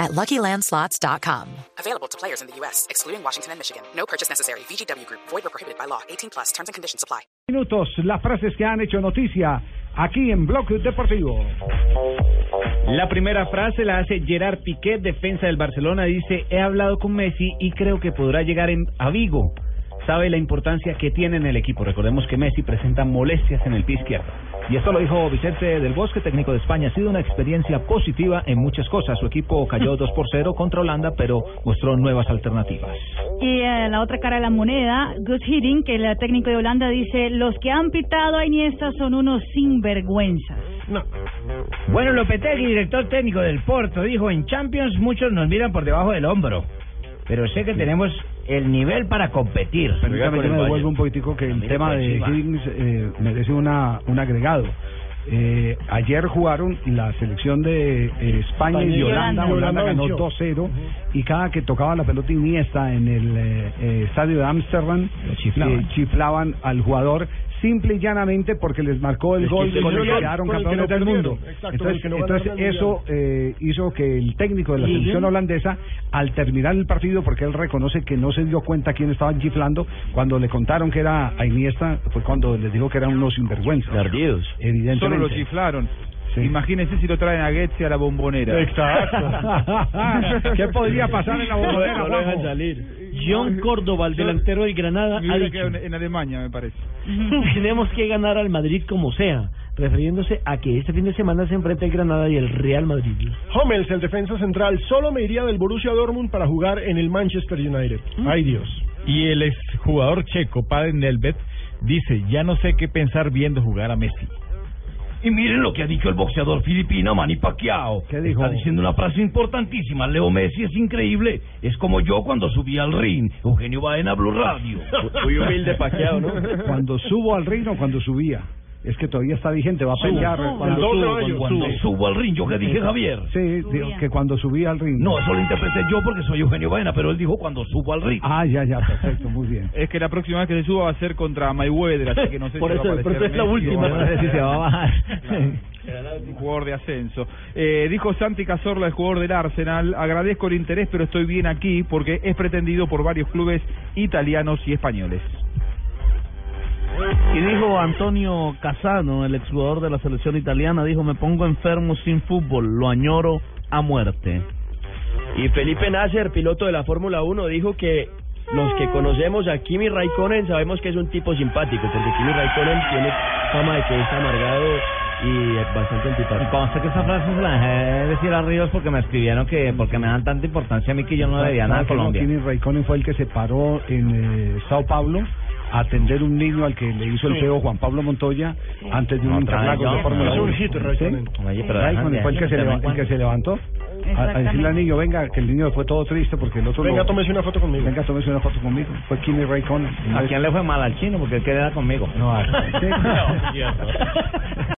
at LuckyLandSlots.com. Available to players in the U.S., excluding Washington and Michigan. No purchase necessary. VGW Group. Void or prohibited by law. 18 plus. Terms and conditions apply. Minutos, las frases que han hecho noticia aquí en Bloque Deportivo. La primera frase la hace Gerard Piqué, defensa del Barcelona. Dice, he hablado con Messi y creo que podrá llegar en, a Vigo. Sabe la importancia que tiene en el equipo. Recordemos que Messi presenta molestias en el pie izquierdo. Y esto lo dijo Vicente del Bosque, técnico de España. Ha sido una experiencia positiva en muchas cosas. Su equipo cayó 2 por 0 contra Holanda, pero mostró nuevas alternativas. Y eh, la otra cara de la moneda, Gus Hiddink, que el técnico de Holanda dice, los que han pitado a Iniesta son unos sinvergüenzas. No. Bueno, Lopetegui, director técnico del Porto, dijo, en Champions muchos nos miran por debajo del hombro, pero sé que tenemos el nivel para competir. Permítame que me devuelva un poquitico que el tema de Higgins eh, merece una, un agregado. Eh, ayer jugaron la selección de eh, España y Holanda. Holanda ganó 2-0 y cada que tocaba la pelota Iniesta en el eh, eh, estadio de Ámsterdam chiflaban. chiflaban al jugador simple y llanamente porque les marcó el Es que gol se con el que quedaron que campeones no del mundo. Exacto, Entonces, que no eso eh, hizo que el técnico de la selección holandesa, al terminar el partido, porque él reconoce que no se dio cuenta quién estaban chiflando, cuando le contaron que era a Iniesta, fue cuando les dijo que eran unos sinvergüenzas. Perdidos. Evidentemente. Solo lo chiflaron. Sí. Imagínense si lo traen a Goetze a la bombonera. Exacto. ¿Qué podría pasar en la bombonera, Juanjo? John Córdoba, el delantero del Granada, ha dicho, en, Alemania, me parece. tenemos que ganar al Madrid como sea, refiriéndose a que este fin de semana se enfrenta el Granada y el Real Madrid. Hummels, el defensa central, solo me iría del Borussia Dortmund para jugar en el Manchester United. Ay Dios. Y el exjugador checo, Padre Nelvet, dice, ya no sé qué pensar viendo jugar a Messi. Y miren lo que ha dicho el boxeador filipino Manny Pacquiao. ¿Qué dijo? Está diciendo una frase importantísima. Leo Messi es increíble. Es como yo cuando subí al ring. Eugenio Baena Blue Radio. Muy humilde paqueado, ¿no? Cuando subo al ring o cuando subía. Es que todavía está vigente, va a pelear. Cuando subo, subo, cuando- Cuando subo al ring, ¿yo qué dije, Javier? Sí, digo que cuando subía al ring. No, eso lo interpreté yo porque soy Eugenio Baena, pero él dijo cuando subo al ring. Ah, ya, ya, perfecto, muy bien. Es que la próxima vez que se suba va a ser contra Mayweather, así que no sé Por si eso- va a por eso es la última. no sé si se va a bajar. un jugador de ascenso. Eh, dijo Santi Cazorla, el jugador del Arsenal, agradezco el interés, pero estoy bien aquí porque es pretendido por varios clubes italianos y españoles. Y dijo Antonio Casano, el exjugador de la selección italiana, dijo, me pongo enfermo sin fútbol, lo añoro a muerte. Y Felipe Nasser, piloto de la Fórmula 1, dijo que los que conocemos a Kimi Raikkonen sabemos que es un tipo simpático, porque Kimi Raikkonen tiene fama de que es amargado y bastante Y antipático. consta que esa frase se la dejé decir a Ríos porque me escribieron que porque me dan tanta importancia a mí que yo no debía nada a Colombia. Kimi Raikkonen fue el que se paró en eh, Sao Paulo atender un niño al que le hizo el feo Juan Pablo Montoya antes de un vez interlagos de Fórmula Es un 1. hit, Raikkonen. Sí. Oye, pero Raikkonen dejan fue el que, se, levantó a, a decirle al niño, venga, que el niño fue todo triste porque el otro Venga, lo- tómese una foto conmigo. venga, tómese una foto conmigo. Fue Kimi Raikkonen. ¿A quién le fue mal al chino? Porque él quería conmigo. No, a- sí.